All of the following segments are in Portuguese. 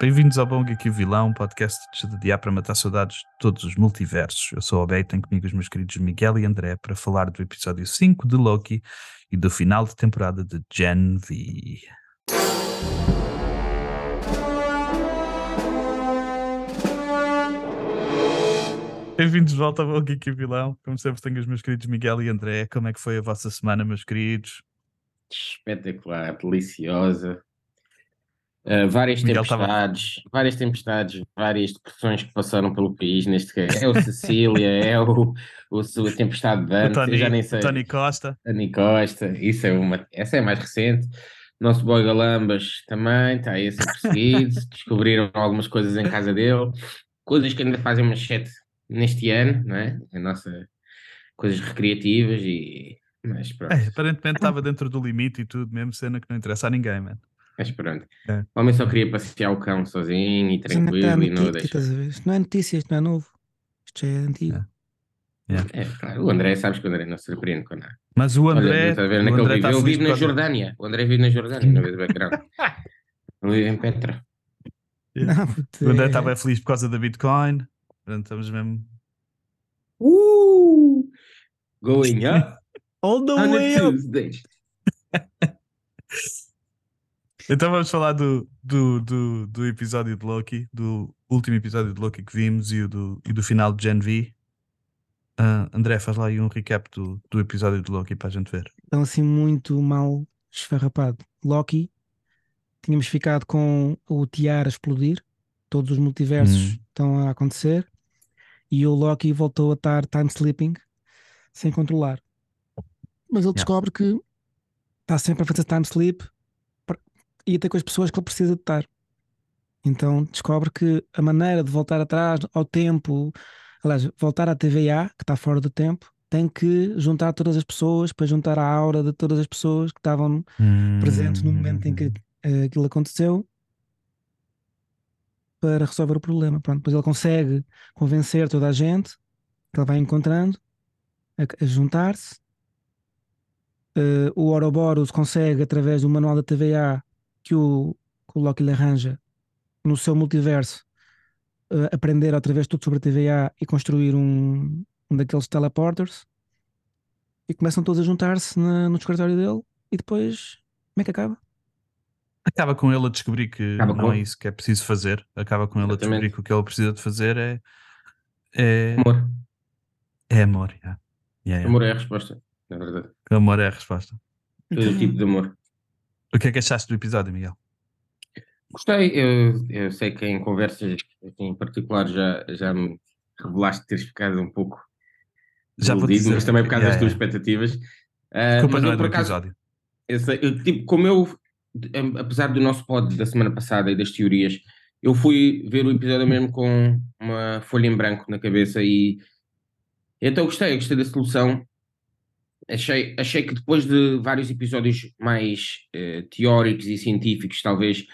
Bem-vindos ao Bom Geek Vilão, um podcast de para matar saudades de todos os multiversos. Eu sou o e tenho comigo os meus queridos Miguel e André para falar do episódio 5 de Loki e do final de temporada de Gen V. Bem-vindos de volta ao Bom Geek Vilão. Como sempre tenho os meus queridos Miguel e André. Como é que foi a vossa semana, meus queridos? Espetacular, deliciosa. Uh, várias tempestades, várias tempestades, várias depressões que passaram pelo país, neste caso. É o Sicília, é o, o, a tempestade de Dante, Tony, já nem sei. Tony Costa. Tony Costa, isso é uma, essa é mais recente. Nosso boy Galambas também está aí a ser perseguido. Descobriram algumas coisas em casa dele, coisas que ainda fazem manchete neste ano, não é? A nossa coisas recreativas e. Mas pronto. É, aparentemente estava dentro do limite e tudo, mesmo cena que não interessa a ninguém, mano. Mas pronto. É. O homem só queria passear o cão sozinho e tranquilo tá e não deixa. Isto não é notícia, isto não é novo. Isto já é antigo. É. É, claro. O André, sabes que o André não se surpreende com nada. Mas o André. Olha, a ver naquele vídeo. Tá Ele vive na Jordânia. O André vive na Jordânia, não vê o background. Ele vive em Petra. Não, o André estava feliz por causa da Bitcoin. Portanto, estamos mesmo. Uh! Going up. All the way up. Então vamos falar do, do, do, do, episódio de Loki, do último episódio de Loki que vimos e, do, e do final de Gen V. Uh, André, faz lá aí um recap do, do episódio de Loki para a gente ver. Então, assim, muito mal esfarrapado. Loki, tínhamos ficado com o Tiara a explodir, todos os multiversos hum. estão a acontecer, e o Loki voltou a estar time sleeping sem controlar. Mas ele yeah. descobre que está sempre a fazer time sleep e até com as pessoas que ele precisa de estar. Então descobre que a maneira de voltar atrás ao tempo, aliás, voltar à TVA, que está fora do tempo, tem que juntar todas as pessoas, para juntar a aura de todas as pessoas que estavam hum. presentes no momento em que uh, aquilo aconteceu para resolver o problema. Pronto, depois ele consegue convencer toda a gente que ele vai encontrando a, a juntar-se. Uh, o Ouroboros consegue, através do manual da TVA, que o, que o Loki lhe arranja no seu multiverso uh, aprender outra vez tudo sobre a TVA e construir um, um daqueles teleporters e começam todos a juntar-se no escritório dele e depois como é que acaba? Acaba com ele a descobrir que acaba não com... é isso que é preciso fazer. Acaba com ele a descobrir que o que ele precisa de fazer é. é... Amor. É amor, yeah. Yeah, yeah. Amor é a resposta, na verdade. Amor é a resposta. Todo tipo de amor. O que é que achaste do episódio, Miguel? Gostei, eu, eu sei que em conversas em particular já, já me revelaste teres ficado um pouco já dizer, mas também por causa yeah, das tuas yeah. expectativas. Uh, Desculpa, não é do acaso, episódio. Eu sei, eu, tipo, como eu, apesar do nosso pod da semana passada e das teorias, eu fui ver o episódio mesmo com uma folha em branco na cabeça e então gostei, gostei da solução achei, achei que depois de vários episódios mais uh, teóricos e científicos, talvez,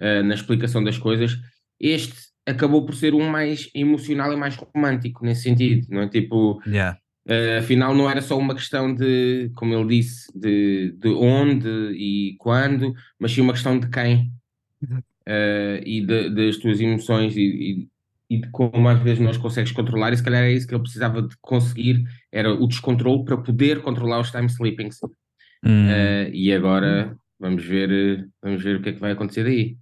uh, na explicação das coisas, este acabou por ser um mais emocional e mais romântico nesse sentido, não é? Tipo, yeah. uh, afinal não era só uma questão de, como ele disse, de, de onde e quando, mas sim uma questão de quem. e de, das tuas emoções e, e de como às vezes nós consegues controlar, e se calhar é isso que ele precisava de conseguir, era o descontrole para poder controlar os time sleepings. Hum. Uh, e agora vamos ver, vamos ver o que é que vai acontecer daí.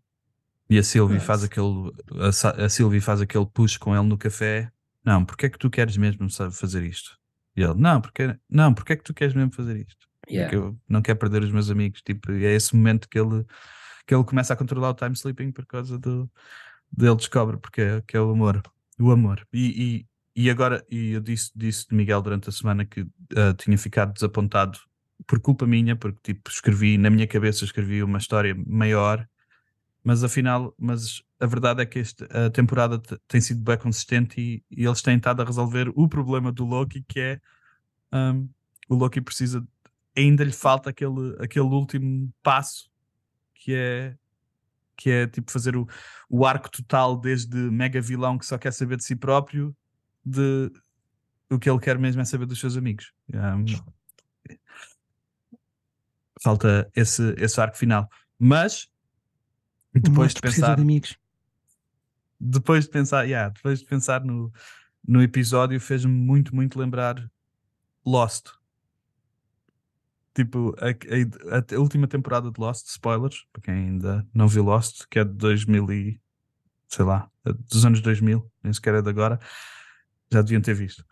E a Sylvie faz aquele a, a Sylvie faz aquele push com ele no café. Não, porque é que tu queres mesmo fazer isto? E ele, não, porque não, porque é que tu queres mesmo fazer isto? Yeah. Porque eu não quero perder os meus amigos. Tipo, é esse momento que ele que ele começa a controlar o time sleeping por causa do, dele descobre porque é, que é o amor. O amor. E, e, e agora, e eu disse, disse de Miguel durante a semana que uh, tinha ficado desapontado por culpa minha, porque tipo, escrevi, na minha cabeça escrevi uma história maior, mas afinal, mas a verdade é que este, a temporada tem sido bem consistente e, e, eles têm estado a resolver o problema do Loki, que é um, o Loki precisa, ainda lhe falta aquele, aquele último passo que é que é tipo fazer o, o arco total desde mega vilão que só quer saber de si próprio, de o que ele quer mesmo é saber dos seus amigos. Um, falta esse, esse arco final. Mas depois de pensar. De amigos. depois de pensar, yeah, depois de pensar no, no episódio, fez-me muito, muito lembrar Lost. Tipo, a, a, a, última temporada de Lost, spoilers, para quem ainda não viu Lost, que é de 2000 e, sei lá, dos anos 2000, nem sequer é de agora, já deviam ter visto.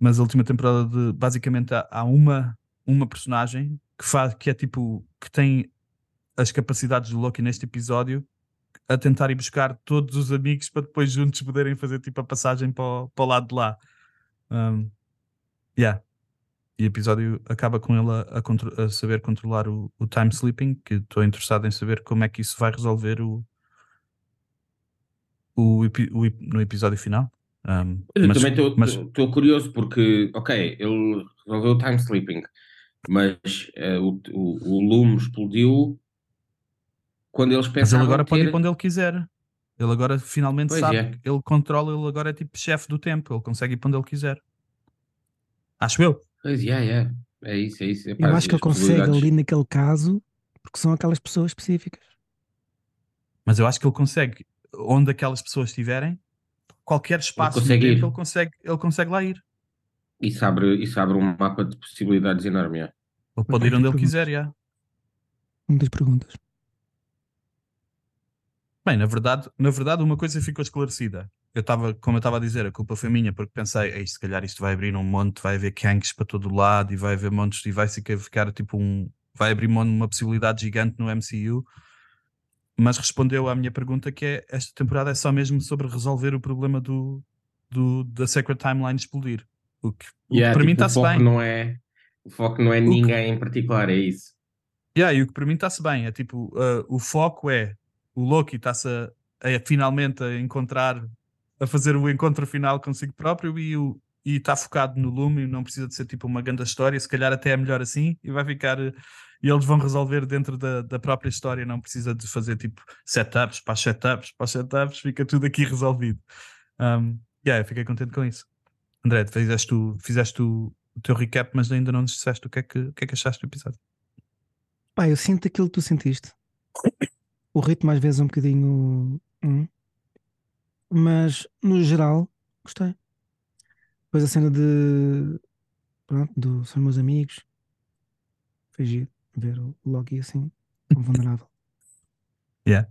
Mas a última temporada de, basicamente, há, há uma, uma personagem que faz, que é tipo, que tem as capacidades do Loki neste episódio a tentar ir buscar todos os amigos para depois juntos poderem fazer tipo a passagem para o, para o lado de lá. Um, yeah. E o episódio acaba com ele a, a, a saber controlar o, o, time sleeping, que estou interessado em saber como é que isso vai resolver o, o, o no episódio final. Um, eu mas, também estou curioso porque, ok, ele resolveu o time sleeping, mas uh, o, o, o lume explodiu quando eles pensavam. Mas ele agora pode ir quando ele quiser. Ele agora finalmente pois sabe, é. ele controla, ele agora é tipo chefe do tempo, ele consegue ir para onde ele quiser. Acho eu. Pois é, é. É isso, é isso. eu acho que ele consegue ali naquele caso porque são aquelas pessoas específicas. Mas eu acho que ele consegue, onde aquelas pessoas estiverem, qualquer espaço ele consegue, tempo, ele consegue, ele consegue lá ir. Isso abre, isso abre um mapa de possibilidades enorme. É. Ele pode ir onde ele quiser, já. Muitas perguntas. Bem, na verdade, na verdade, uma coisa ficou esclarecida. Eu estava, como eu estava a dizer, a culpa foi minha, porque pensei, se calhar isto vai abrir um monte, vai haver Kanks para todo lado e vai haver montes, e vai ficar tipo um. Vai abrir uma possibilidade gigante no MCU. Mas respondeu à minha pergunta que é esta temporada é só mesmo sobre resolver o problema do, do da Sacred Timeline explodir. O que, o yeah, que para tipo, mim está-se bem. Não é, o foco não é o ninguém que, em particular, é isso. Yeah, e o que para mim está-se bem é tipo, uh, o foco é o Loki está-se a, a, finalmente a encontrar, a fazer o encontro final consigo próprio e está focado no Lume não precisa de ser tipo uma grande história, se calhar até é melhor assim e vai ficar e eles vão resolver dentro da, da própria história, não precisa de fazer tipo setups para setups, para setups, fica tudo aqui resolvido. Um, yeah, eu fiquei contente com isso. André, fizeste, o, fizeste o, o teu recap, mas ainda não nos disseste o que é que, o que, é que achaste do episódio. Pá, eu sinto aquilo que tu sentiste o ritmo às vezes é um bocadinho. Hum, mas no geral, gostei. Depois a cena de. Pronto, do São Meus Amigos. Foi giro ver o Loki assim, vulnerável. Yeah.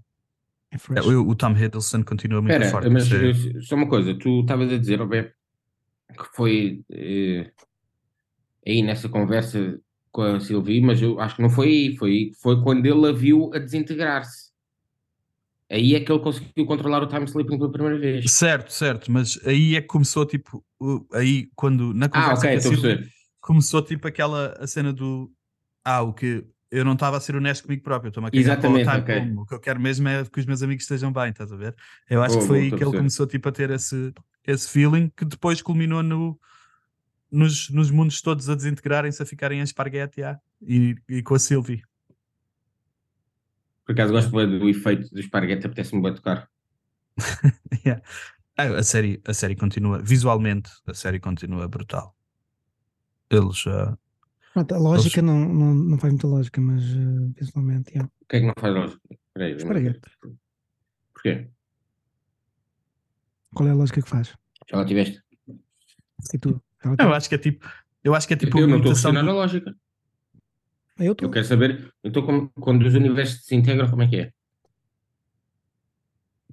É fresh. O, o Tom Hiddleston continua muito Pera, forte. Mas ser... só uma coisa, tu estavas a dizer, Roberto, que foi eh, aí nessa conversa com a Sylvie, mas eu acho que não foi aí, foi, foi quando ele a viu a desintegrar-se. Aí é que ele conseguiu controlar o time sleeping pela primeira vez. Certo, certo, mas aí é que começou tipo, aí quando na ah, conversa ah, okay, Silvia, começou tipo aquela a cena do ah, o que eu não estava a ser honesto comigo próprio, estou-me a cagar o time okay. o que eu quero mesmo é que os meus amigos estejam bem, estás a ver? Eu acho que foi aí que ele começou tipo a ter esse, esse feeling que depois culminou no, nos, nos mundos todos a desintegrarem-se, a ficarem em esparguete e, e com a Sylvie. Por acaso gosto do efeito do esparguete, apetece-me bem tocar. yeah. Ah, a, série, a série continua, visualmente, a série continua brutal. Eles. Uh, Pronto, a lógica eles... não, não, não faz muita lógica, mas uh, visualmente. Yeah. O que é que não faz lógica? Peraí, esparguete. Porquê? Qual é a lógica que faz? Já lá tiveste? E tu? Eu acho que é tipo. Eu acho que é tipo. Eu não estou a questionar a lógica. Eu, tô... eu quero saber, então, quando os universos se integram, como é que é?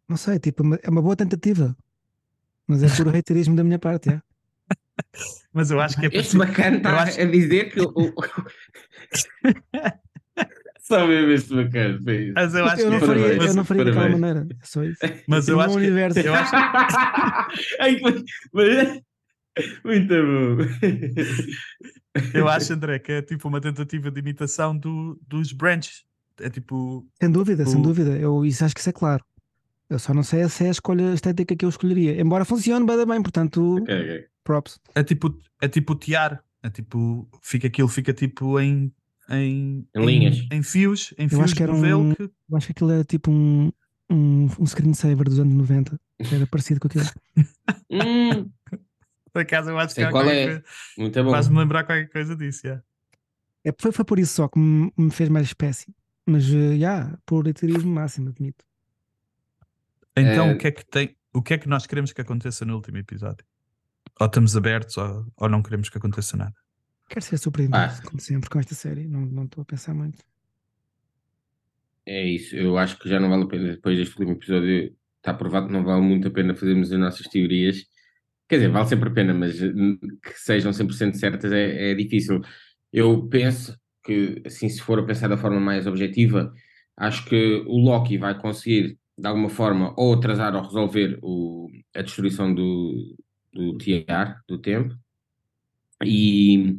Não sei, tipo, é uma boa tentativa, mas é puro haterismo da minha parte, é. Mas eu acho que é Este bacana está acho... a dizer que o. Só mesmo este bacana fez. Mas eu acho eu não que faria, eu não faria daquela maneira. É só isso. Mas eu acho, universo. Que, eu acho que. Muito bom. Eu acho, André, que é tipo uma tentativa de imitação do, dos branches. É tipo. Sem dúvida, o... sem dúvida. Eu isso acho que isso é claro. Eu só não sei se é a escolha estética que eu escolheria. Embora funcione bem, bem portanto, okay, okay. props. É tipo, é tipo tiar. É tipo, fica aquilo, fica tipo em. Em, em linhas, em, fios, em eu fios acho que era um, que... Eu acho que aquilo era tipo um, um, um screensaver dos anos 90, era parecido com aquilo. hum, por acaso eu acho que qual é. Coisa, Muito bom. Faz-me lembrar qualquer coisa disso, yeah. é, foi, foi por isso só que me, me fez mais espécie. Mas, já, uh, yeah, por literismo máximo, admito. Então, é... o que é que tem. o que é que nós queremos que aconteça no último episódio? Ou estamos abertos ou, ou não queremos que aconteça nada? Quero ser surpreendido, ah. como sempre, com esta série. Não estou a pensar muito. É isso, eu acho que já não vale a pena, depois deste último episódio, está provado que não vale muito a pena fazermos as nossas teorias. Quer dizer, vale sempre a pena, mas hum, que sejam 100% certas é, é difícil. Eu penso que, assim, se for a pensar da forma mais objetiva, acho que o Loki vai conseguir, de alguma forma, ou atrasar ou resolver o, a destruição do, do tiar, do tempo. E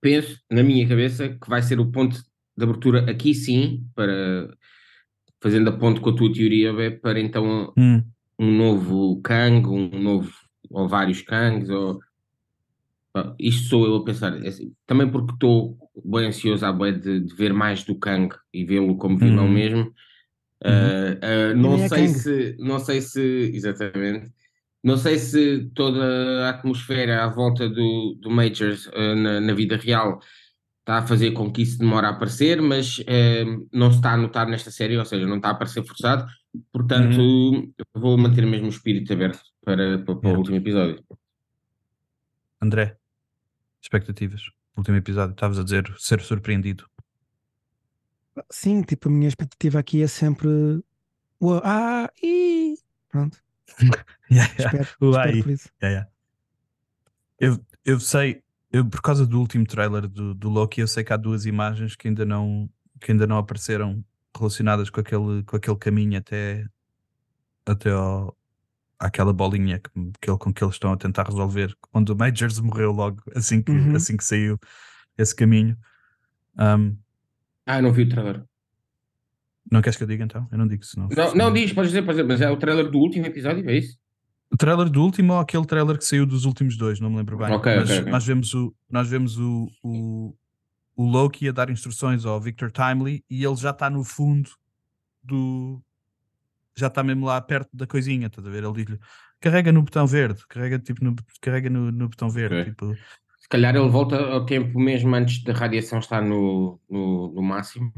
penso, na minha cabeça, que vai ser o ponto de abertura aqui sim, para fazendo a ponto com a tua teoria, para então hum. Um novo Kang, um novo, ou vários Kangs, ou isto sou eu a pensar, é assim, também porque estou bem ansioso à boia de, de, ver mais do Kang e vê-lo como vilão uhum. mesmo. Uh, uh, não é sei se, não sei se, exatamente, não sei se toda a atmosfera à volta do, do Majors uh, na, na, vida real está a fazer com que isso demore a aparecer, mas não se está a notar nesta série, ou seja, não está a aparecer forçado, portanto uhum. vou manter mesmo o espírito aberto para, para, para yeah. o último episódio. André, expectativas? Último episódio, estavas a dizer ser surpreendido. Sim, tipo, a minha expectativa aqui é sempre. ah, e. Pronto. yeah, yeah. Espero, espero por isso. Yeah, eu, eu sei, eu, por causa do último trailer do, do Loki, eu sei que há duas imagens que ainda não, que ainda não apareceram relacionadas com aquele, com aquele caminho até, até ao, àquela bolinha que, que, com que eles estão a tentar resolver. Quando o Majors morreu logo assim que, uhum. assim que saiu esse caminho. Um, ah, não vi o trailer. Não queres que eu diga então? Eu não digo senão. Não, não diz, podes dizer, pode dizer, mas é o trailer do último episódio, é isso? O trailer do último ou aquele trailer que saiu dos últimos dois, não me lembro bem. Okay, mas okay, okay. nós vemos, o, nós vemos o, o, o Loki a dar instruções ao Victor Timely e ele já está no fundo do, já está mesmo lá perto da coisinha, estás a ver? Ele diz-lhe carrega no botão verde, carrega, tipo, no, carrega no, no botão verde. Okay. Tipo... Se calhar ele volta ao tempo mesmo antes da radiação estar no, no, no máximo.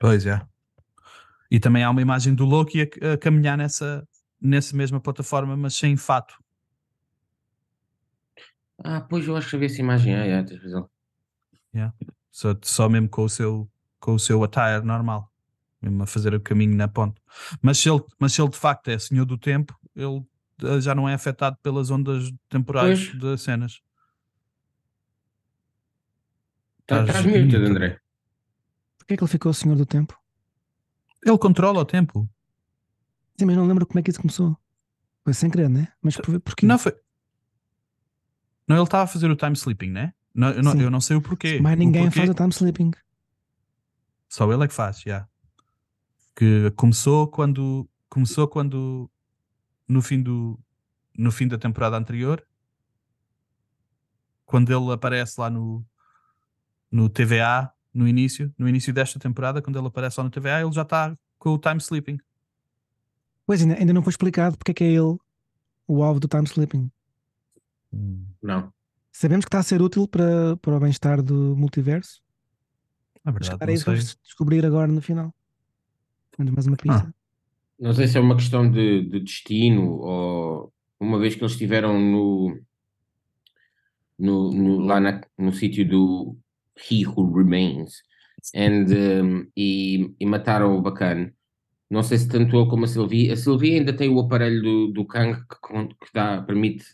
Pois é. E também há uma imagem do Loki a, a caminhar nessa, nessa mesma plataforma, mas sem fato. Ah, pois eu acho que vi essa imagem, é, é, tens razão. Yeah. Só, só mesmo com o seu, com o seu attire normal mesmo a fazer o caminho na ponte. Mas se ele, mas se ele de facto é senhor do tempo, ele eh, já não é afetado pelas ondas temporais pois. das cenas. Tá, estás muito, André. Porquê é que ele ficou senhor do tempo? Ele controla o tempo. Sim, mas não lembro como é que isso começou. Foi sem querer, né? Mas por, porquê? Não foi. Não, ele estava a fazer o time sleeping, né? Não, eu, não, eu não sei o porquê. Mas ninguém o porquê... faz o time sleeping. Só ele é que faz, já. Yeah que começou quando começou quando no fim do no fim da temporada anterior quando ele aparece lá no no TVA no início no início desta temporada quando ele aparece lá no TVA ele já está com o time sleeping pois ainda, ainda não foi explicado porque é que é ele o alvo do time sleeping não sabemos que está a ser útil para, para o bem-estar do multiverso é verdade, Mas, não sei. descobrir agora no final mais uma pista. Ah. Não sei se é uma questão de, de, destino ou uma vez que eles estiveram no, no, no lá na, no sítio do He Who Remains and, um, e, e, mataram o bacana. Não sei se tanto ele como a Sylvie. A Sylvie ainda tem o aparelho do, do Kang que, que dá, permite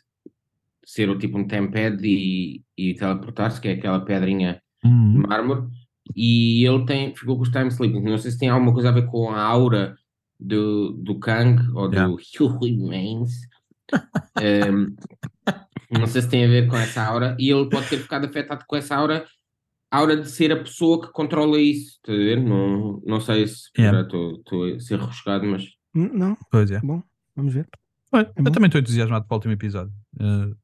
ser o tipo um tempad e, e teleportar-se, que é aquela pedrinha uhum. de mármore e ele tem, ficou com os time sleeping. Não sei se tem alguma coisa a ver com a aura do, do Kang ou yeah. do Hugh Remains. um, não sei se tem a ver com essa aura. E ele pode ter ficado afetado com essa aura, aura de ser a pessoa que controla isso. Está a ver? Não, não sei se estou a ser rebuscado, mas. Não. Pois é. Bom, vamos ver. é eu também estou entusiasmado para o último episódio. Uh,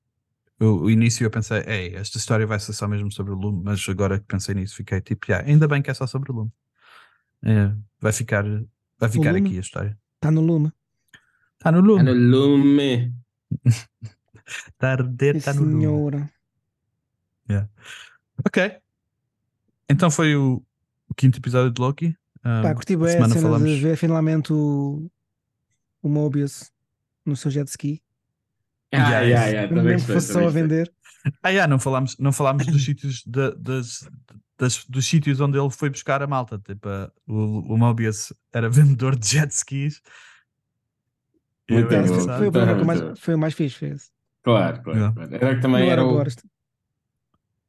eu, o início eu pensei, ei, esta história vai ser só mesmo sobre o Lume, mas agora que pensei nisso fiquei tipo, yeah, ainda bem que é só sobre o Lume. É, vai ficar, vai ficar aqui a história. Está no Lume. Está no Lume. Está no Lume. Está a arder, está no Lume. Senhora. Yeah. Ok. Então foi o, o quinto episódio de Loki. Um, Pá, curti bem a cena falamos... de ver finalmente o, o Mobius no seu jet ski. Ah, yeah, yeah, yeah, também fosse só a vender. Ah, yeah, não falámos, não falámos dos sítios de, das, das, dos sítios onde ele foi buscar a malta. Tipo, o, o Mobius era vendedor de jet skis. Muito eu, bom. Foi, foi, o mais, foi o mais fixe, fez. Claro, claro, yeah. claro. Era que também era, era o...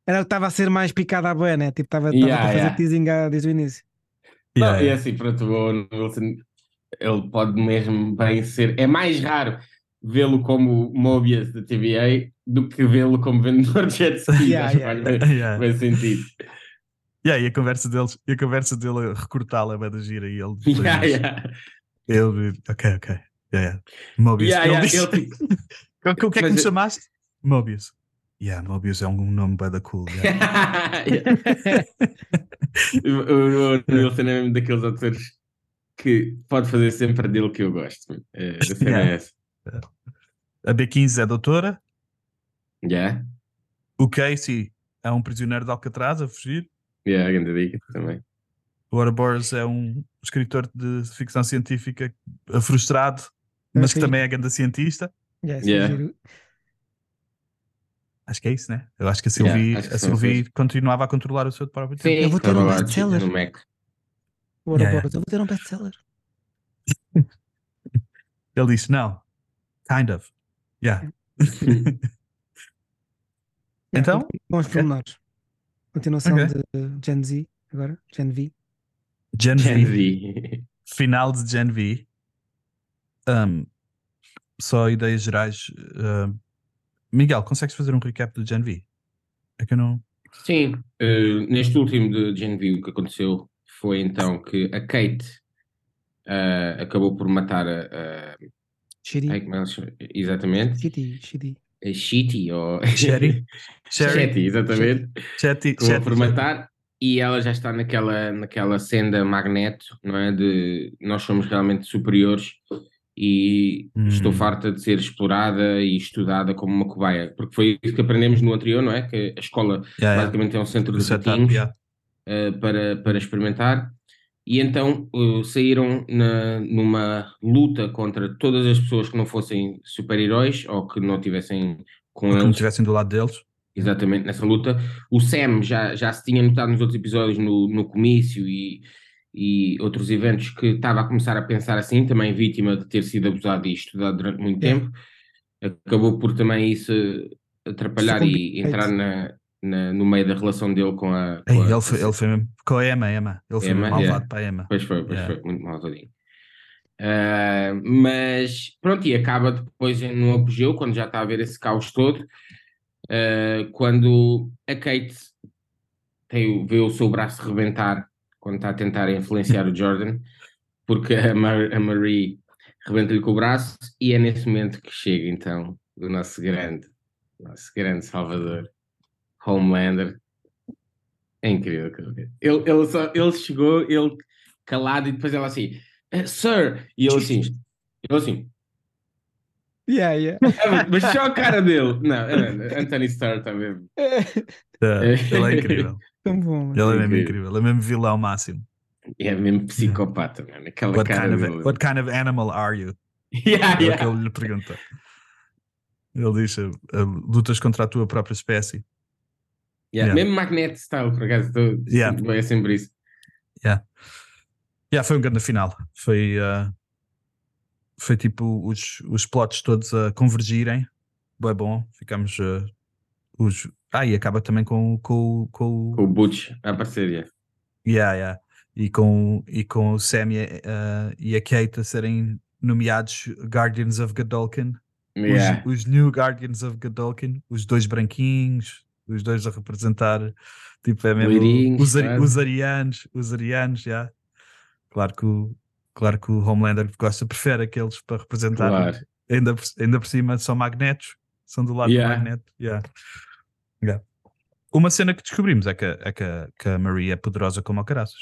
Era o que estava a ser mais picado à boa, né? Tipo, estava yeah, a fazer yeah. teasing desde o início. Yeah, Não, yeah. E assim, pronto, o Wilson, ele pode mesmo bem ser. É mais raro vê-lo como Mobius da TVA do que vê-lo como vendedor de jet ski. yeah, yeah. Faz yeah. bem sentido. Yeah, e a conversa deles, e a conversa dele a recortá-la é da gira e ele depois, yeah, yeah. ele ok, ok. Yeah, yeah. Mobius. Yeah, ele yeah, disse, ele, o que é que me chamaste? Mobius. Yeah, Mobius é um nome bem da cool. Yeah. o, o Wilson é mesmo daqueles atores que pode fazer sempre dele que eu gosto. É, a cena yeah. é essa. A B15 é doutora. Yeah. O Casey é um prisioneiro de Alcatraz a fugir. Yeah, a grande dica também. O Ouroboros é um escritor de ficção científica frustrado, mas que também é grande cientista. Yeah, yeah. Acho que é isso, né? Eu acho que a Sylvie, yeah, a Sylvie continuava a controlar o seu próprio tempo. Sim, eu vou ter um best-seller. O Ouroboros, yeah, eu vou ter um best-seller. Ele disse, não, kind of. Yeah. então? Bons okay. pormenores. Continuação okay. de Gen Z, agora, Gen V. Gen, Gen v. v. Final de Gen V. Um, só ideias gerais. Uh, Miguel, consegues fazer um recap do Gen V? É que eu não. Sim, uh, neste último de Gen V, o que aconteceu foi então que a Kate uh, acabou por matar a. Shitty. Ai, como é exatamente. Shitty, Shitty. Shitty ou. Sherry. Sherry, exatamente. Shetty, Acabou por matar e ela já está naquela, naquela senda magneto, não é? De nós somos realmente superiores e hum. estou farta de ser explorada e estudada como uma cobaia, porque foi isso que aprendemos no anterior, não é? Que a escola yeah, basicamente yeah. é um centro de ratinhos yeah. uh, para, para experimentar. E então uh, saíram na, numa luta contra todas as pessoas que não fossem super-heróis ou que não tivessem com ou eles. Que não estivessem do lado deles. Exatamente, nessa luta. O Sam já, já se tinha notado nos outros episódios, no, no comício e e outros eventos que estava a começar a pensar assim, também vítima de ter sido abusado e estudado durante muito é. tempo, acabou por também isso atrapalhar e entrar na, na, no meio da relação dele com a. Com Ei, a ele, foi, ele foi mesmo com a Emma, Emma. Ele foi Emma, malvado yeah. para a Emma. Pois foi, pois yeah. foi, muito malvadinho. Uh, mas pronto, e acaba depois no apogeu, quando já está a ver esse caos todo, uh, quando a Kate tem, vê o seu braço rebentar quando está a tentar influenciar o Jordan, porque a, Mar a Marie rebenta-lhe com o braço e é nesse momento que chega então o nosso grande, nosso grande salvador, Homelander. É incrível. Ele, ele, só, ele chegou, ele calado e depois ela assim, uh, Sir, e ele assim, ele assim. Yeah, yeah. Mas só a cara dele. Não, é, Anthony Starr está mesmo. É, ele é incrível. Tão bom. Ele é mesmo incrível, ele é mesmo vilão máximo. É mesmo psicopata, mano. Aquela what cara kind of, What kind of animal are you? Yeah, é yeah. que ele lhe pergunta. Ele diz: uh, lutas contra a tua própria espécie. Yeah. Yeah. Mesmo Magneto style, por acaso, tô, yeah. é sempre isso. Yeah. Yeah, foi um grande final. Foi, uh, foi tipo os, os plots todos a convergirem. Bem bom. Ficamos. Uh, os, ah, e acaba também com, com, com, com o Butch a parceria. Yeah, yeah. E com, e com o Sam e, uh, e a Kate a serem nomeados Guardians of Godolkin. Yeah. Os, os, New Guardians of Godolkin, os dois branquinhos, os dois a representar, tipo, é mesmo os, ar, os arianos, os arianos, já. Yeah. Claro que o, claro que o Homelander gosta, prefere aqueles para representar, claro. ainda, ainda por cima são magnetos, são do lado yeah. do magneto. Yeah. Yeah. Uma cena que descobrimos é que, é que, que a Maria é poderosa como a caraças.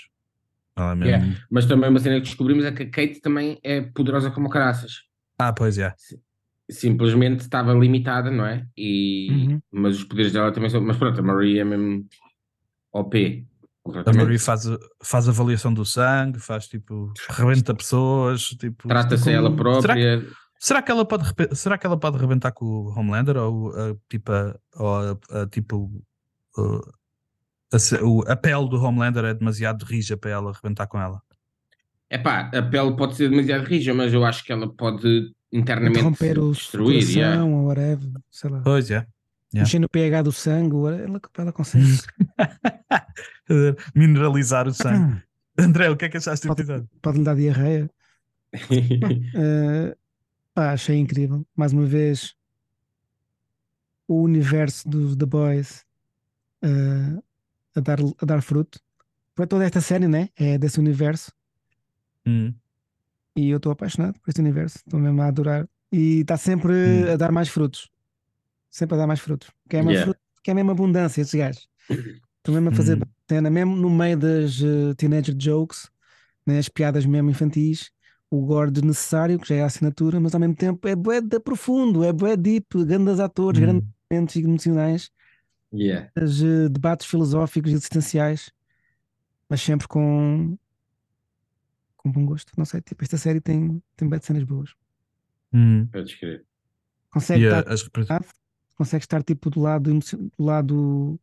É mesmo... yeah. Mas também uma cena que descobrimos é que a Kate também é poderosa como a caraças. Ah, pois é. Simplesmente estava limitada, não é? E... Uhum. Mas os poderes dela também são. Mas pronto, a Maria é mesmo OP. A Maria faz, faz avaliação do sangue, faz tipo, rebenta pessoas, tipo. Trata-se ela própria. Será que, Será que ela pode, será que ela pode rebentar com o Homelander ou a, tipo, a, ou a, a tipo a, a, a, pele do Homelander é demasiado rija para ela rebentar com ela? É pá, a pele pode ser demasiado rija, mas eu acho que ela pode internamente Interromper o destruir. Coração, yeah. ou whatever, sei lá. Pois é. Yeah. Yeah. Mexer no pH do sangue, ela, ela consegue. Mineralizar o sangue. André, o que é que achaste do episódio? Pode lhe dar diarreia. uh, pá, achei incrível. Mais uma vez, o universo dos The Boys uh, a, dar, a dar fruto. Para toda esta série, né? É desse universo. Hum. E eu estou apaixonado por este universo. Estou mesmo a adorar. E está sempre hum. a dar mais frutos. Sempre a dar mais frutos. Que é, yeah. fruto, que é mesmo abundância, esses gajos. Estão mesmo a fazer hum. mesmo no meio das uh, teenager jokes, né, as piadas mesmo infantis, o gore desnecessário, que já é a assinatura, mas ao mesmo tempo é bué de profundo, é bué deep, grandes atores, hum. grandes momentos emocionais, yeah. as, uh, debates filosóficos e existenciais, mas sempre com com bom gosto. Não sei, tipo, esta série tem, tem bem de cenas boas. Hum. Podes crer. Consegue, estar, as... consegue estar tipo do lado, do lado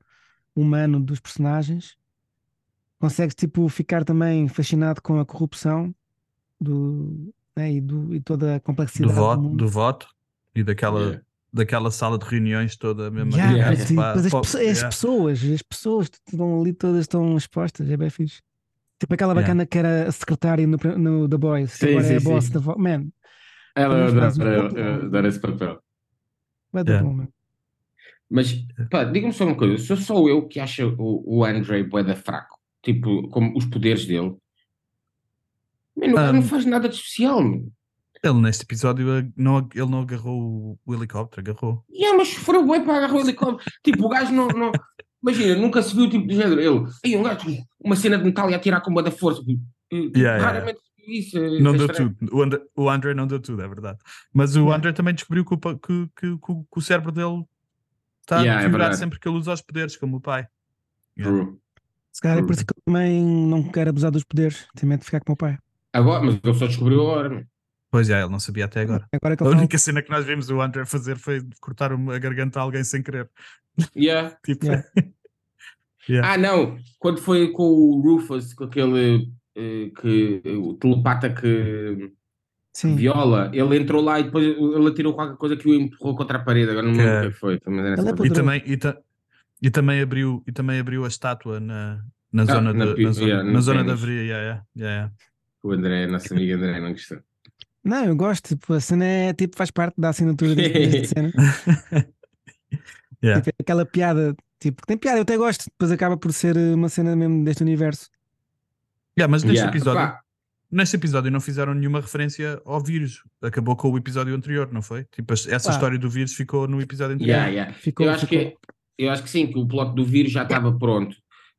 humano dos personagens. Consegues tipo ficar também fascinado com a corrupção do, né, e, do, e toda a complexidade do voto, do, do voto e daquela, yeah. daquela sala de reuniões toda mesmo. Yeah, yeah, tipo, as, as pessoas, as pessoas estão ali todas estão expostas, é bem fixe. Tipo aquela bacana yeah. que era secretária no, no The Boys, sim, agora sim, é a boss da Man. Ela adora esse papel. Vai dar bom, man. Mas, pá, diga-me só uma coisa: sou só eu que acho o, o Andre Boeda fraco? Tipo, como os poderes dele. Mano, um, não faz nada de especial, mano. Ele neste episódio não, ele não agarrou o helicóptero, agarrou. Yeah, mas sofreu bem para agarrar o helicóptero. tipo, o gajo não, não, Imagina, nunca se viu tipo de género. Ele, aí um gajo, uma cena de metal e a tirar com uma da força. Tipo, yeah, raramente yeah. isso. É, não deu tudo. O André, o André não deu tudo, é verdade. Mas o yeah. André também descobriu que, que, que, que, o cérebro dele está yeah, é sempre que ele usa os poderes, como o pai. True. Se calhar é por isso que ele também não quer abusar dos poderes, tem medo de ficar como o pai. Agora, mas ele só descobriu agora. Pois é, ele não sabia até agora. agora é a única cena que nós vimos o André fazer foi cortar a garganta a alguém sem querer. Yeah. tipo, yeah. Yeah. Ah, não, quando foi com o Rufus, com aquele uh, que o telepata que Sim. viola, ele entrou lá e depois ele atirou qualquer coisa que o empurrou contra a parede. Agora não me lembro o que foi. Também é e, também, e, ta, e, também abriu, e também abriu a estátua na, na ah, zona, na, de, na zona, yeah, na zona da Averia. Yeah, yeah, yeah. O André, nosso amigo André, não gostou. Não, eu gosto, tipo, a cena é tipo, faz parte da assinatura desta cena. yeah. tipo, é aquela piada Tipo, tem piada, eu até gosto, depois acaba por ser eh, uma cena mesmo deste universo. Yeah, mas neste yeah. episódio, neste episódio não fizeram nenhuma referência ao vírus. Acabou com o episódio anterior, não foi? Tipo, essa história do vírus ficou no episódio anterior. Yeah, yeah. Ficou, eu, acho ficou. Que, eu acho que sim, que o plot do vírus já estava pronto.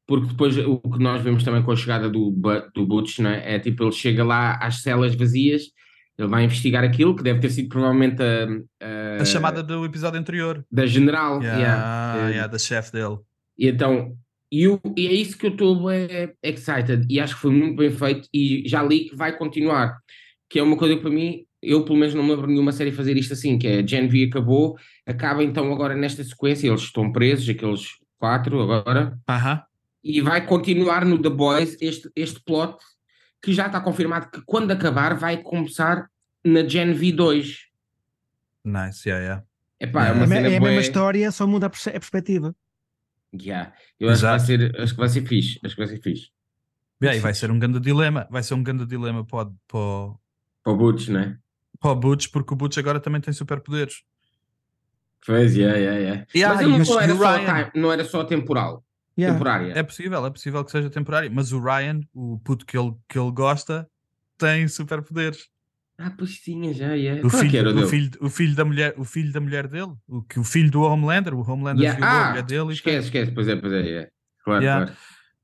Porque depois o que nós vemos também com a chegada do, do Butch, não é? é tipo, ele chega lá às celas vazias ele vai investigar aquilo, que deve ter sido provavelmente a, a, a chamada do episódio anterior. Da general, yeah, yeah. yeah da chefe dele. E então, e, e é isso que eu estou é, excited, e acho que foi muito bem feito, e já li que vai continuar, que é uma coisa que para mim, eu pelo menos não me lembro nenhuma série fazer isto assim, que é Gen V acabou, acaba então agora nesta sequência, eles estão presos, aqueles quatro agora, uh -huh. e vai continuar no The Boys este, este plot que já está confirmado que quando acabar vai começar na Gen V2. Nice, yeah, yeah. Epá, é, uma é, é a mesma história, só muda a perspectiva. Yeah. Eu acho que, vai ser, acho que vai ser fixe. Acho que vai ser fixe. Yeah, e vai ser um grande dilema. Vai ser um grande dilema para, para, para o Butch, não é? Para o Butch, porque o Butch agora também tem superpoderes. Pois, yeah, yeah, yeah. yeah mas ele não, era só time, não era só temporal. Yeah. Temporária. É possível, é possível que seja temporário, mas o Ryan, o puto que ele, que ele gosta, tem superpoderes. Ah, pois tinha já, yeah. o, filho, o, filho, o, filho da mulher, o filho da mulher dele, o, que, o filho do Homelander, o Homelander yeah. violou ah, a mulher dele. Esquece, esquece, pois é, pois é, yeah. claro, yeah. claro.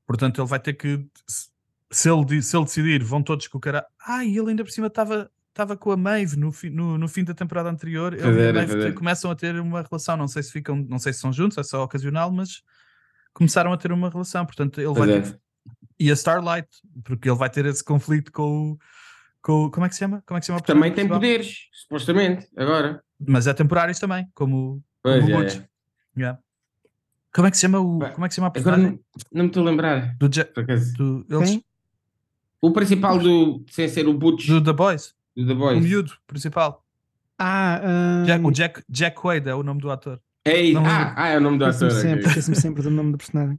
Portanto, ele vai ter que, se ele, se ele decidir, vão todos com o cara. Ah, e ele ainda por cima estava estava com a Maeve no, no, no, fim da temporada anterior. Ele e a Maeve começam a ter uma relação, não sei se ficam, não sei se são juntos, é só ocasional, mas começaram a ter uma relação. Portanto, ele vai ter, e a Starlight, porque ele vai ter esse conflito com o com, como é que se chama? Como é que se chama? Também tem poderes, supostamente, agora. Mas é temporários também, como, como o Butch. É. Yeah. Como é que se chama o. Como é que se chama a personagem? Agora não, não me estou a lembrar. Do, Je do eles... O principal do. Sem ser o Butch. Do The Boys. Do The Boys. O miúdo principal. Ah, um... Jack, o Jack, Jack Quaid é o nome do ator. Ei, ah, ah, é o nome do ator. Sempre, okay. sempre do nome do personagem.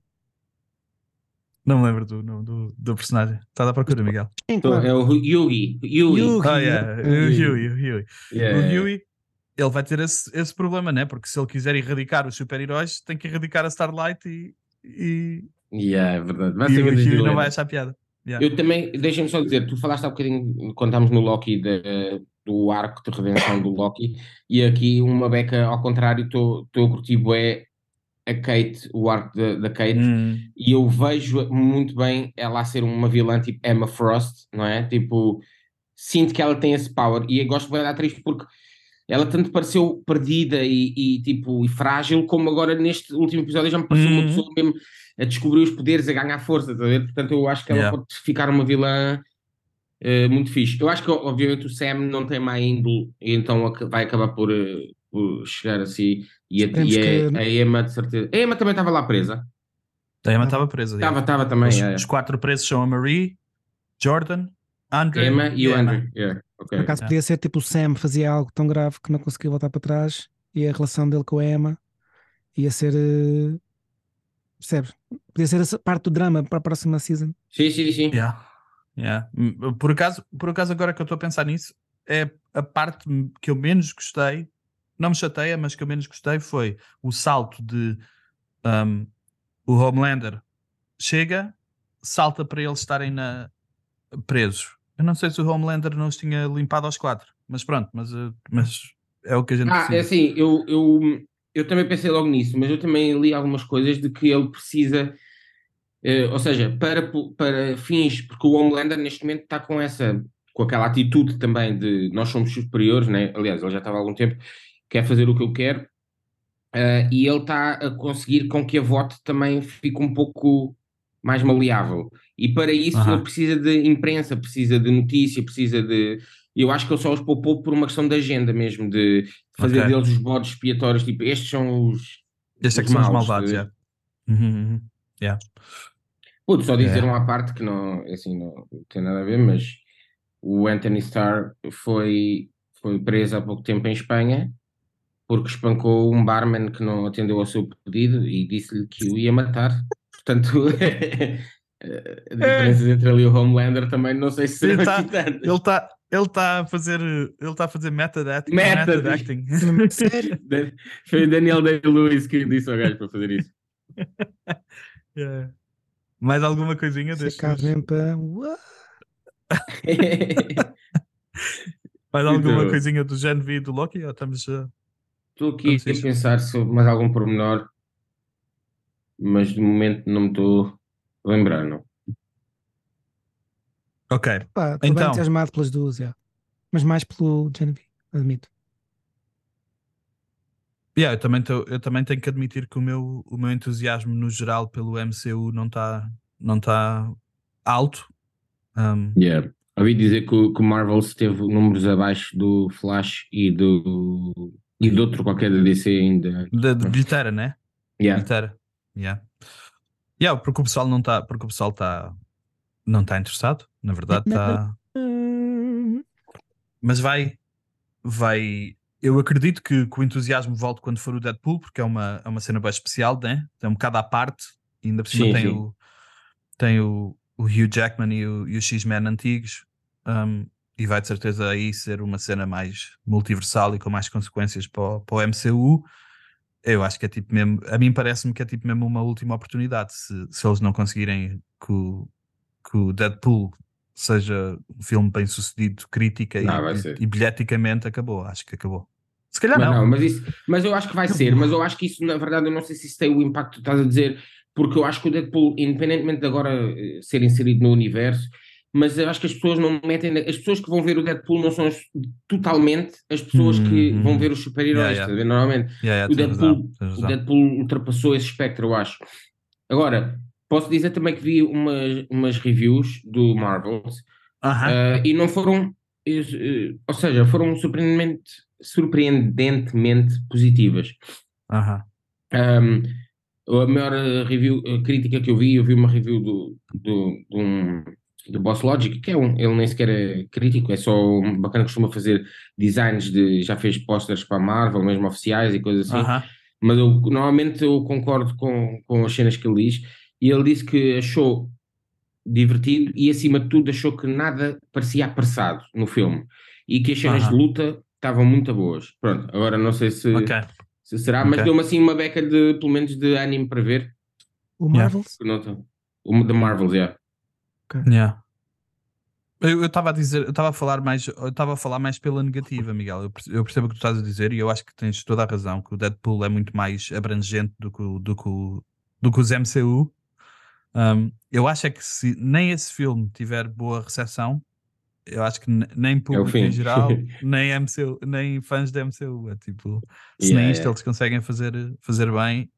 Não me lembro do nome do, do personagem. Está à procura, Miguel. É o Yugi. Yugi. Yugi. Oh, yeah. O Huey. O Huey. Yeah. O ele vai ter esse, esse problema, né? Porque se ele quiser erradicar os super-heróis, tem que erradicar a Starlight e. e... Yeah, é verdade. Vai e o Huey não vai achar piada. Yeah. Eu também, deixa-me só dizer, tu falaste há bocadinho, quando estávamos no Loki, de, do arco de redenção do Loki, e aqui uma beca ao contrário, estou a curtir é a Kate, o arco da Kate, hum. e eu vejo muito bem ela a ser uma vilã tipo Emma Frost, não é? Tipo, sinto que ela tem esse power, e eu gosto bem da atriz porque ela tanto pareceu perdida e, e, tipo e frágil, como agora neste último episódio já me pareceu uma uhum. pessoa mesmo a descobrir os poderes, a ganhar força, tá a ver? Portanto, eu acho que ela yeah. pode ficar uma vilã uh, muito fixe. Eu acho que, obviamente, o Sam não tem má índole, e então vai acabar por, uh, por chegar assim. E, a, e a, a, Emma, de certeza. A Emma também estava lá presa. A Emma estava presa. Estava, estava também. Os, é. os, quatro presos são a Marie, Jordan, Andrew Emma e, e o Andrew. Yeah. Okay. Por acaso podia ser tipo o Sam fazia algo tão grave que não conseguia voltar para trás e a relação dele com a Emma ia ser. Uh, percebes? Podia ser essa parte do drama para a próxima season. Sim, sim, sim. Yeah. Yeah. Por, acaso, por acaso, agora que eu estou a pensar nisso, é a parte que eu menos gostei, não me chateia, mas que eu menos gostei foi o salto de um, o Homelander chega, salta para eles estarem na, presos. Eu não sei se o Homelander não os tinha limpado aos quatro, mas pronto, mas, eh, mas é o que a gente Ah, precisa. é assim, eu, eu, eu também pensei logo nisso, mas eu também li algumas coisas de que ele precisa, eh, ou seja, para, para fins, porque o Homelander neste momento está com essa, com aquela atitude também de nós somos superiores, né? aliás, ele já estava há algum tempo, quer fazer o que eu quero, uh, e ele está a conseguir com que a voto também fique um pouco mais maleável. E para isso uhum. ele precisa de imprensa, precisa de notícia, precisa de. Eu acho que ele só os poupou por uma questão de agenda mesmo, de fazer okay. deles os bodes expiatórios, tipo, estes são os. Estes é que são os malvados, de... yeah. Uhum, uhum. yeah. Pude só dizer yeah. uma parte que não, assim, não tem nada a ver, mas o Anthony Starr foi, foi preso há pouco tempo em Espanha porque espancou um barman que não atendeu ao seu pedido e disse-lhe que o ia matar. Portanto, a diferença entre ele e o Homelander também não sei se ele está ele está ele está a fazer ele está a fazer method acting, acting. foi o Daniel Day Lewis que disse ao gajo para fazer isso yeah. Mais alguma coisinha deixa para mais alguma então, coisinha do Gen V do Loki ou estamos estou aqui a pensar sobre mais algum pormenor mas de momento não me estou lembrar, não. Ok. Pá, estou então... bem entusiasmado pelas duas, é. mas mais pelo Genevieve, admito. Yeah, eu, também tô, eu também tenho que admitir que o meu, o meu entusiasmo no geral pelo MCU não está não tá alto. Um... Yeah. Ouvi dizer que o, que o Marvel teve números abaixo do Flash e do e do outro qualquer da DC ainda. De, de bilheteira, né? Yeah. Bilheteira. Yeah. Yeah, porque o pessoal não está, porque o pessoal está não está interessado, na verdade está. Mas vai, vai. Eu acredito que, que, o entusiasmo volte quando for o Deadpool, porque é uma, é uma cena bem especial, né? É um bocado à parte, e ainda por cima sim, tem, sim. O, tem o, o Hugh Jackman e o, o X-Men antigos, um, e vai de certeza aí ser uma cena mais multiversal e com mais consequências para o, para o MCU. Eu acho que é tipo mesmo, a mim parece-me que é tipo mesmo uma última oportunidade. Se, se eles não conseguirem que o, que o Deadpool seja um filme bem sucedido, crítica não, e, e, bilheticamente, acabou. Acho que acabou. Se calhar mas não. não. mas, isso, mas eu acho que vai ser. Mas eu acho que isso, na verdade, eu não sei se isso tem o impacto que tu estás a dizer, porque eu acho que o Deadpool, independentemente de agora eh, ser inserido no universo, mas eu acho que as pessoas não metem. As pessoas que vão ver o Deadpool não são as, totalmente as pessoas que uhum. vão ver os super-heróis, yeah, yeah. Normalmente. Yeah, o, Deadpool, o Deadpool ultrapassou esse espectro, eu acho. Agora, posso dizer também que vi umas, umas reviews do Marvel Uh -huh. uh, e não foram, uh, ou seja, foram surpreendentemente, surpreendentemente positivas. -huh. um, a maior review, a crítica que eu vi, eu vi uma review do, do, do, um, do Boss Logic, que é um, ele nem sequer é crítico, é só um bacana, costuma fazer designs de, já fez posters para a Marvel, mesmo oficiais e coisas assim. -huh. Mas eu, normalmente eu concordo com, com as cenas que ele diz, e ele disse que achou divertido e acima de tudo achou que nada parecia apressado no filme e que as cenas de luta estavam muito boas. Pronto, agora não sei se, okay. se será, mas okay. deu-me assim uma beca de pelo menos de anime para ver. O Marvels? Yeah. O The Marvels, yeah. Okay. yeah. Eu estava a dizer, eu estava a falar mais, eu estava a falar mais pela negativa, Miguel. Eu, eu, percebo o que tu estás a dizer e eu acho que tens toda a razão, que o Deadpool é muito mais abrangente do que, do que, do que os MCU um, eu acho é que se nem esse filme tiver boa recepção, eu acho que nem é público é em geral, nem, MCU, nem fãs da MCU. É tipo, se yeah, nem isto yeah. eles conseguem fazer, fazer bem,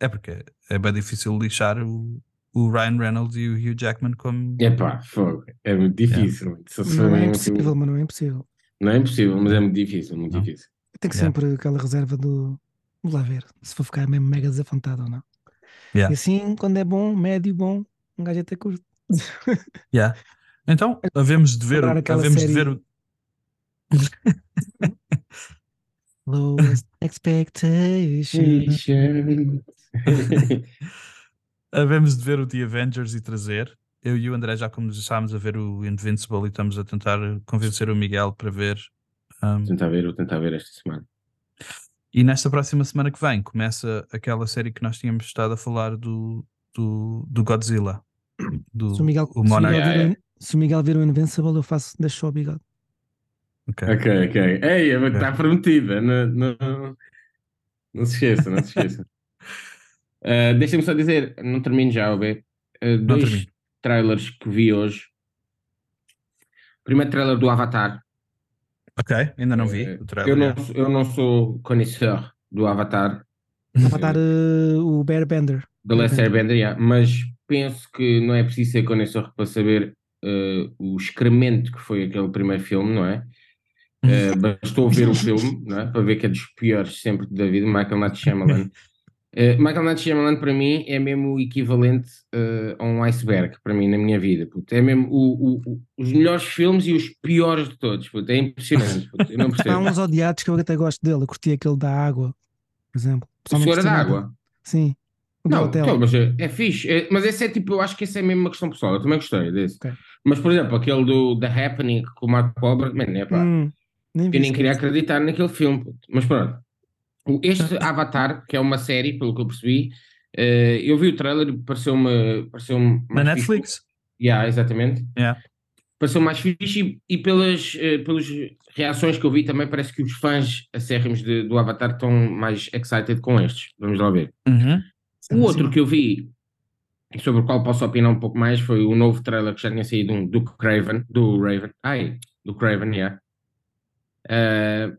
é porque é bem difícil lixar o, o Ryan Reynolds e o Hugh Jackman como. É pá, fogo. É muito difícil. Yeah. Não é impossível, mas não é impossível. Não é impossível, mas é muito difícil, muito não. difícil. Tem que sempre aquela reserva do. Vamos lá ver se for ficar mesmo mega desapontado ou não. Yeah. E assim, quando é bom, médio, bom, um gajo até curto. yeah. Então, havemos de ver, havemos série... de ver o. Lowest expectation. havemos de ver o The Avengers e trazer. Eu e o André já começámos a ver o Invincible e estamos a tentar convencer o Miguel para ver. Um... Tentar ver, vou tentar ver esta semana. E nesta próxima semana que vem começa aquela série que nós tínhamos estado a falar do, do, do Godzilla. Do, se, o Miguel, o se o Miguel vir o Invincible, eu faço, deixo o bigode. Ok, ok. ok. Ei, está prometida. Não, não, não se esqueça, não se esqueça. uh, Deixa-me só dizer, não termino já, OB. Uh, dois trailers que vi hoje. Primeiro trailer do Avatar, Ok, ainda não vi o trailer. Eu não, eu não sou conhecedor do Avatar. Avatar, uh, o Bear Bender. The Last Airbender, yeah. mas penso que não é preciso ser conhecedor para saber uh, o excremento que foi aquele primeiro filme, não é? Uh, bastou ver o filme não é? para ver que é dos piores sempre da vida, Michael Night Shyamalan. Uh, Michael Night Shyamalan para mim é mesmo o equivalente uh, a um iceberg para mim na minha vida. Puto. É mesmo o, o, o, os melhores filmes e os piores de todos. Puto. É impressionante. Puto. Eu não percebo. Há uns odiados que eu até gosto dele. Eu curti aquele da água, por exemplo. O Senhora da Água? Sim. Não, então, mas é, é fixe. É, mas esse é tipo, eu acho que esse é mesmo uma questão pessoal. Eu também gostei desse. Okay. Mas, por exemplo, aquele do The Happening com o Marco Pobre, man, é pá. Hum, nem eu nem queria acreditar naquele filme. Puto. Mas pronto. Este Avatar, que é uma série, pelo que eu percebi, uh, eu vi o trailer e pareceu-me. Pareceu Na Netflix? Fixe. Yeah, exatamente. Yeah. Pareceu mais fixe e, e pelas, uh, pelas reações que eu vi também parece que os fãs acérrimos de, do Avatar estão mais excited com estes. Vamos lá ver. Uhum. O outro que eu vi, sobre o qual posso opinar um pouco mais, foi o novo trailer que já tinha saído do Craven, do Raven. Ai, do Craven, yeah. Uh,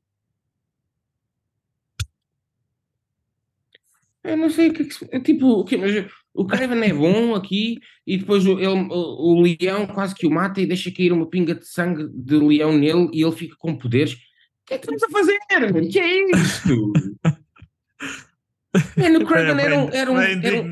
Eu não sei o que é tipo, o que, mas o Craven é bom aqui e depois o, ele, o, o, leão quase que o mata e deixa cair uma pinga de sangue de leão nele e ele fica com poderes. O que é que estamos a fazer? O que é isto? Man, o Craven era um. Era um, era um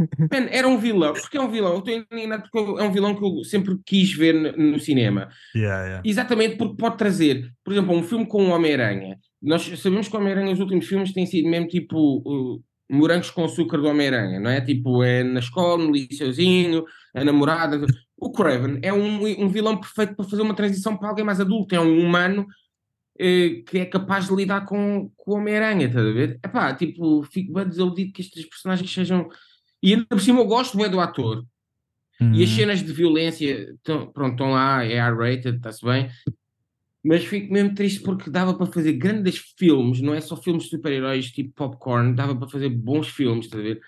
Man, era um vilão, porque é um vilão, eu estou indignado porque é um vilão que eu sempre quis ver no, no cinema. Yeah, yeah. Exatamente porque pode trazer, por exemplo, um filme com o Homem-Aranha. Nós sabemos que o Homem-Aranha, os últimos filmes, têm sido mesmo tipo uh, morangos com açúcar do Homem-Aranha, não é? Tipo, é na escola, no liceuzinho, a namorada. O Craven é um, um vilão perfeito para fazer uma transição para alguém mais adulto, é um humano que é capaz de lidar com, com o Homem-Aranha, estás a ver? Epá, tipo, fico bem desiludido que estes personagens sejam e ainda por cima eu gosto bem do ator. Uhum. E as uhum. cenas de violência, tão, pronto, estão lá, é R-rated, está-se bem. Mas fico mesmo triste porque dava para fazer grandes filmes, não é só filmes de super-heróis tipo popcorn, dava para fazer bons filmes, está a ver?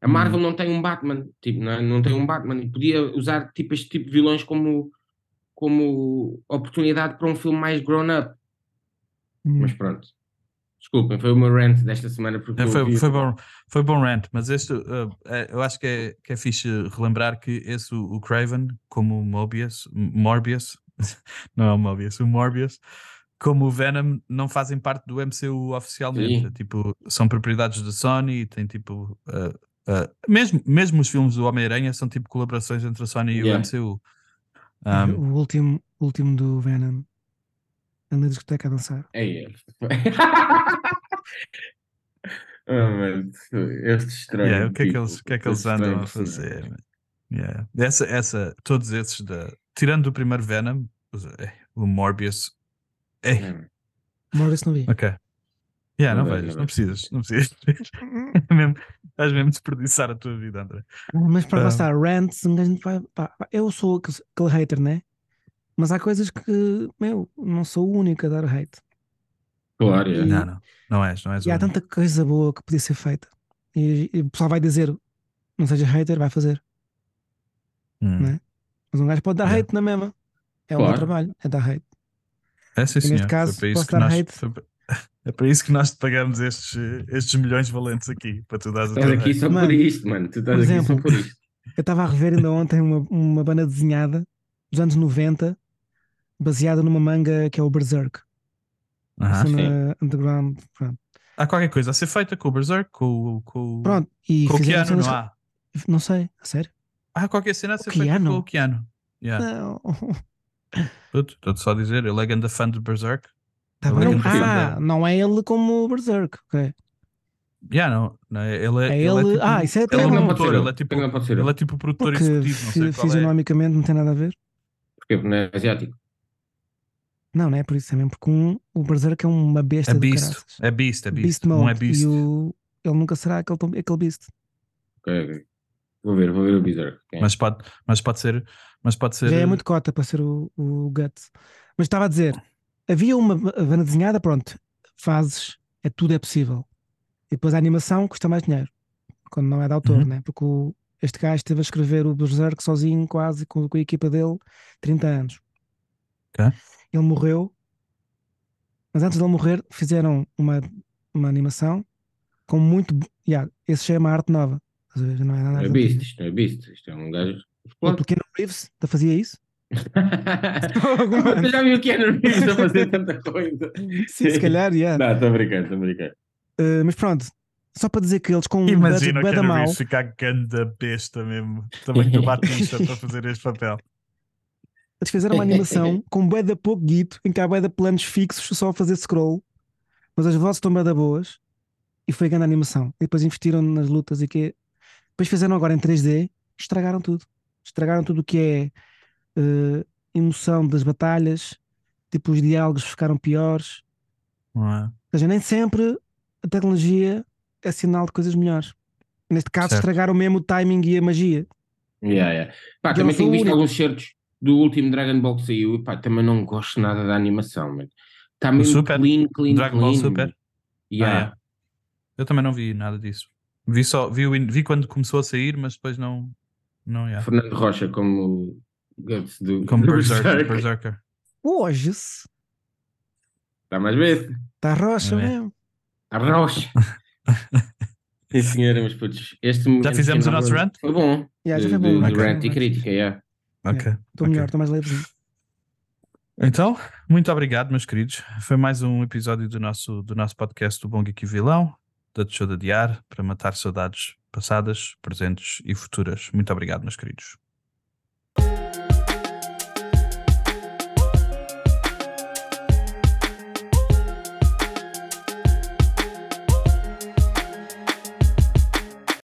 A. Marvel uhum. não tem um Batman, tipo, não, é? não tem um Batman, e podia usar tipo, este tipo de vilões como, como oportunidade para um filme mais grown-up. Uhum. Mas pronto. Desculpem, foi o meu rant desta semana. Porque é, foi, foi, bom, foi bom rant, mas este uh, é, eu acho que é, que é fixe relembrar que esse, o, o Craven, como o Mobius, Morbius, não é o Mobius, o Morbius, como o Venom, não fazem parte do MCU oficialmente. Tipo, são propriedades da Sony e tem tipo. Uh, uh, mesmo, mesmo os filmes do Homem-Aranha são tipo colaborações entre a Sony e yeah. o MCU. Um, o último, último do Venom Anda na discoteca a dançar. É ele. oh, mano, este estranho. Yeah, o que é que eles, que é que eles andam a fazer? Yeah. Essa, essa, todos esses, da, tirando o primeiro Venom, é, o Morbius. É. Morbius não vi. Ok. Yeah, não, não vejas, não precisas, não precisas. é mesmo, estás mesmo desperdiçar a tua vida, André. Mas para um, lá está, rants, um gajo vai, pá, eu sou aquele, aquele hater, né? Mas há coisas que, meu, não sou o único a dar hate. Claro, é. não, não, não és, não és. E há tanta coisa boa que podia ser feita. E, e o pessoal vai dizer, não seja hater, vai fazer. Hum. Né? Mas um gajo pode dar é. hate na mesma. É claro. o meu trabalho, é dar hate. É sim, neste caso, posso dar nós, hate. É para isso que nós te pagamos estes, estes milhões valentes aqui, para tu dares a Estás aqui só por isto, mano. Tu estás aqui exemplo, só por isto. Eu estava a rever ainda ontem uma, uma banda desenhada dos anos 90 baseada numa manga que é o Berserk. Ah, na Underground. Pronto. Há qualquer coisa a ser feita com o Berserk, com, com, pronto, e com o Keanu, não há? Não sei, a sério? Há qualquer cena a ser feita com o Keanu. Yeah. Não. Estou-te só a dizer, ele é grande fã de Berserk. Tá não, ah, não é ele como o Berserk, ok. Yeah, não, não, é, ele é, é ele, é tipo, ah, isso é ele é produtor, ele é tipo, ele é tipo produtor Porque executivo, não sei fisionomicamente não tem nada a ver. Porque não é asiático. Não, não é por isso, é mesmo porque um, o Berserk é uma besta é de beast, é beast, é beast, beast mode, não é beast. E o, ele nunca será aquele, aquele beast. Ok, ok. Vou ver, vou ver o Berserk. Okay. Mas, pode, mas pode ser. Mas pode ser... Já é muito cota para ser o, o Guts. Mas estava a dizer, havia uma banda desenhada, pronto, fases, é tudo é possível. E depois a animação custa mais dinheiro, quando não é de autor, uhum. né? Porque o, este gajo esteve a escrever o Berserk sozinho, quase com, com a equipa dele, 30 anos. Okay. Ele morreu, mas antes de ele morrer, fizeram uma, uma animação com muito. Yeah, esse já é uma arte nova. Não é nada. É Beast, isto é Beast, isto é um gajo. O pequeno Reeves fazia isso? Você já viu o Keanu Reeves a fazer tanta coisa? Sim, se calhar, yeah. Não, estou a brincar, estou a brincar. Uh, mas pronto, só para dizer que eles com Imagina um budget mal... Imagina ficar ganda besta mesmo, também do Batista para fazer este papel. Eles fizeram uma animação com bué da pouco guito, em que há de planos fixos só a fazer scroll, mas as vozes estão bué da boas, e foi grande animação. E depois investiram nas lutas e que depois fizeram agora em 3D, estragaram tudo. Estragaram tudo o que é uh, emoção das batalhas, tipo os diálogos ficaram piores. É? Ou seja, nem sempre a tecnologia é sinal de coisas melhores. Neste caso, certo. estragaram mesmo o timing e a magia. Yeah, yeah. Pá, também tenho visto alguns certos do último Dragon Ball que saiu, pá, também não gosto nada da animação, mano. Está mesmo super. clean, clean, Dragon clean. Ball Super? Yeah. Ah, é. Eu também não vi nada disso. Vi só, vi, vi quando começou a sair, mas depois não. não yeah. Fernando Rocha como Guts do como Berserker. Berserker. Hoje está mais vezes. Está rocha mesmo. Está rocha. Sim, senhora, mas putz, este Já fizemos o nosso rant? Foi bom. Yeah, já foi bom. De, de rant e crítica, yeah. Ok. Estou okay. melhor, estou mais levezinho. Então, muito obrigado, meus queridos. Foi mais um episódio do nosso, do nosso podcast do Bom Geek e Vilão, da Show de Adiar, para matar saudades passadas, presentes e futuras. Muito obrigado, meus queridos.